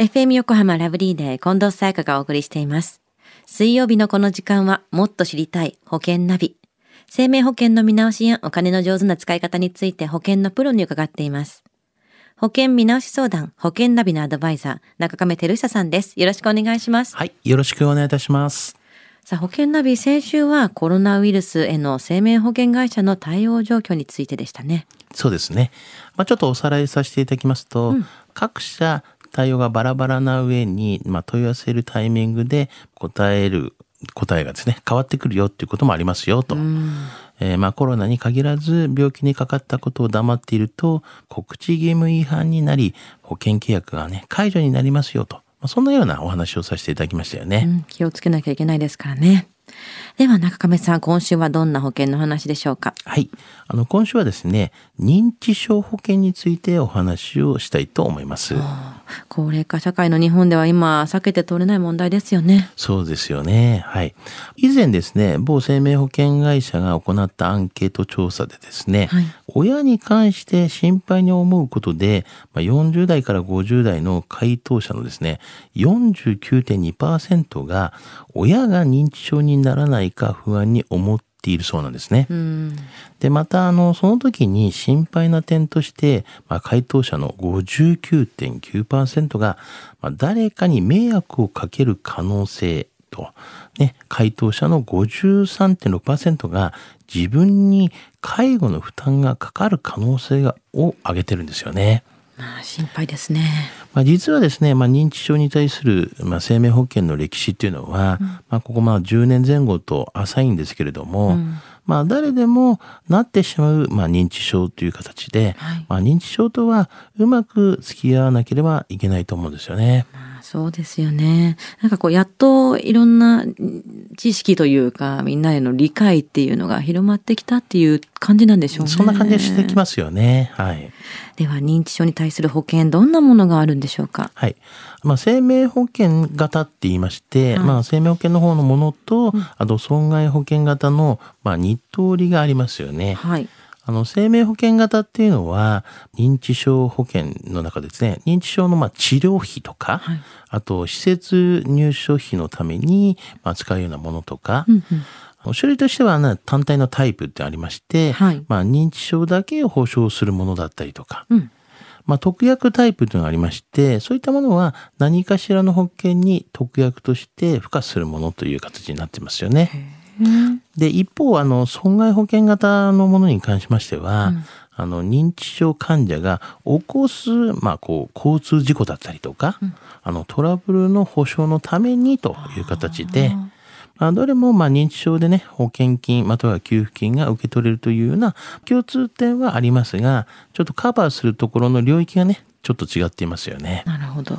FM 横浜ラブリーで近藤沙耶香がお送りしています。水曜日のこの時間はもっと知りたい保険ナビ。生命保険の見直しやお金の上手な使い方について保険のプロに伺っています。保険見直し相談、保険ナビのアドバイザー、中亀照久さんです。よろしくお願いします。はい。よろしくお願いいたします。さあ、保険ナビ、先週はコロナウイルスへの生命保険会社の対応状況についてでしたね。そうですね。まあ、ちょっとおさらいさせていただきますと、各社対応がバラバラな上に、まあ、問い合わせるタイミングで答える答えがですね、変わってくるよっていうこともありますよと。えーまあコロナに限らず病気にかかったことを黙っていると告知義務違反になり保険契約がね解除になりますよと、まあ、そんなようなお話をさせていただきましたよね。うん、気をつけなきゃいけないですからね。では中亀さん、今週はどんな保険の話でしょうか？はい。あの、今週はですね、認知症保険についてお話をしたいと思います。高齢化社会の日本では今避けて通れない問題ですよね。そうですよね。はい。以前ですね、某生命保険会社が行ったアンケート調査でですね、はい親に関して心配に思うことで、まあ、40代から50代の回答者のですね、49.2%が親が認知症にならないか不安に思っているそうなんですね。うん。で、また、あの、その時に心配な点として、まあ、回答者の59.9%が、まあ、誰かに迷惑をかける可能性と、ね、回答者の53.6%が自分に介護の負担がかかる可能性がを挙げてるんですよね。まあ、心配ですね。まあ、実はですね、まあ、認知症に対する、まあ、生命保険の歴史っていうのは、まあ、ここまあ10年前後と浅いんですけれども、まあ、誰でもなってしまう、まあ、認知症という形で、はい。まあ、認知症とはうまく付き合わなければいけないと思うんですよね。まあ、そうですよね。なんかこう、やっといろんな知識というか、みんなへの理解っていうのが広まってきたっていう感じなんでしょうね。そんな感じがしてきますよね。はい。では、認知症に対する保険、どんなものがあるんでしょうか？はい。まあ、生命保険型って言いまして、はいまあ、生命保険の方のものと、あと損害保険型の、まあ、二通りがありますよね。はい。あの、生命保険型っていうのは、認知症保険の中でですね、認知症のまあ治療費とか、はい。あと、施設入所費のためにまあ使うようなものとか、うんうん。種類としては、ね、単体のタイプってありまして、はい。まあ、認知症だけを保証するものだったりとか、うん。まあ、特約タイプというのがありまして、そういったものは何かしらの保険に特約として付加するものという形になってますよね。で、一方、あの、損害保険型のものに関しましては、あの、認知症患者が起こす、まあ、こう、交通事故だったりとか、あの、トラブルの保証のためにという形で、まあ、どれも、まあ、認知症でね、保険金、または給付金が受け取れるというような共通点はありますが、ちょっとカバーするところの領域がね、ちょっと違っていますよね。なるほど。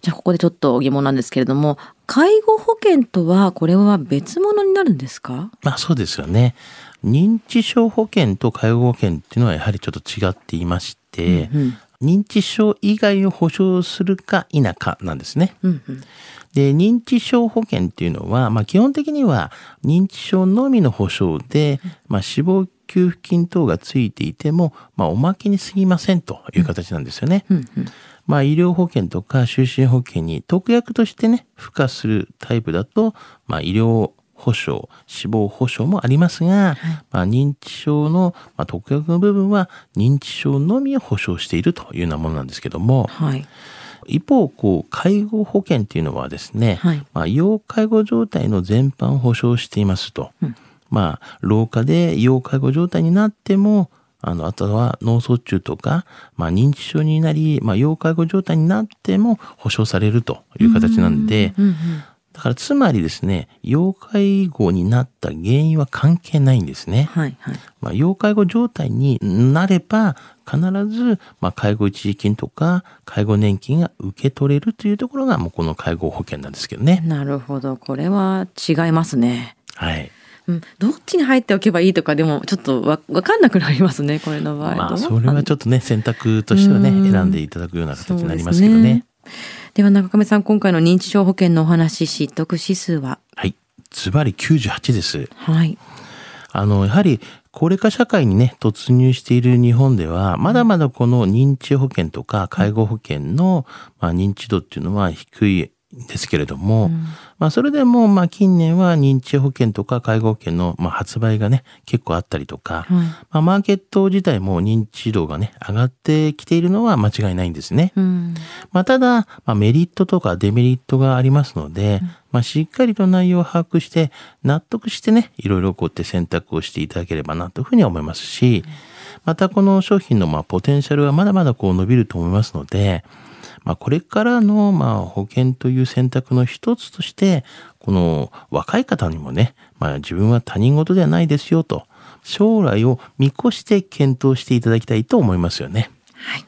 じゃあここでちょっと疑問なんですけれども、介護保険とはこれは別物になるんですか？まあそうですよね。認知症保険と介護保険っていうのはやはりちょっと違っていまして、うん認知症以外を保証するか否かなんですね。うんうん。で、認知症保険っていうのは、まあ基本的には認知症のみの保証で、まあ死亡給付金等がついていても、まあおまけに過ぎませんという形なんですよね。うんうん。まあ医療保険とか就寝保険に特約としてね、付加するタイプだと、まあ医療保障、死亡保障もありますが、まあ認知症の、まあ、特約の部分は認知症のみを保障しているというようなものなんですけども、はい。一方、こう、介護保険っていうのはですね、はいまあ、要介護状態の全般を保障していますと。うんまあ、老化で要介護状態になっても、あの、あとは脳卒中とか、まあ、認知症になり、まあ、要介護状態になっても保障されるという形なんで、うんうん。だからつまりですね、要介護になった原因は関係ないんですね。はいはい。まあ、要介護状態になれば、必ず、まあ、介護一時金とか、介護年金が受け取れるというところが、もうこの介護保険なんですけどね。なるほど。これは違いますね。はい。うん、どっちに入っておけばいいとかでもちょっとわわかんなくなりますね これの場合。まあ、それはちょっとね、選択としてはね、うん選んでいただくような形になりますけどね。では中亀さん今回の認知症保険のお話知得指数は？はい。ズバリ98です。はい。あの、やはり高齢化社会にね、突入している日本では、まだまだこの認知保険とか介護保険の、まあ、認知度っていうのは低いですけれども、うん、まあそれでもまあ近年は認知保険とか介護保険のまあ発売がね結構あったりとか、うん、まあマーケット自体も認知度がね上がってきているのは間違いないんですね。うん、まあただ、まあ、メリットとかデメリットがありますので、まあしっかりと内容を把握して納得してねいろいろこうやって選択をしていただければなというふうに思いますし、またこの商品のまあポテンシャルはまだまだこう伸びると思いますので、まあ、これからの、まあ、保険という選択の一つとして、この若い方にもね、まあ、自分は他人事ではないですよと、将来を見越して検討していただきたいと思いますよね。はい。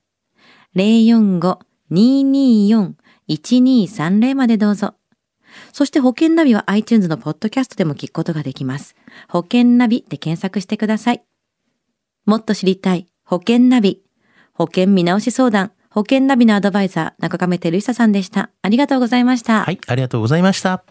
045-224-1230までどうぞ。そして保険ナビは iTunes のポッドキャストでも聞くことができます。保険ナビで検索してください。もっと知りたい保険ナビ。保険見直し相談。保険ナビのアドバイザー、中亀照久さんでした。ありがとうございました。はい、ありがとうございました。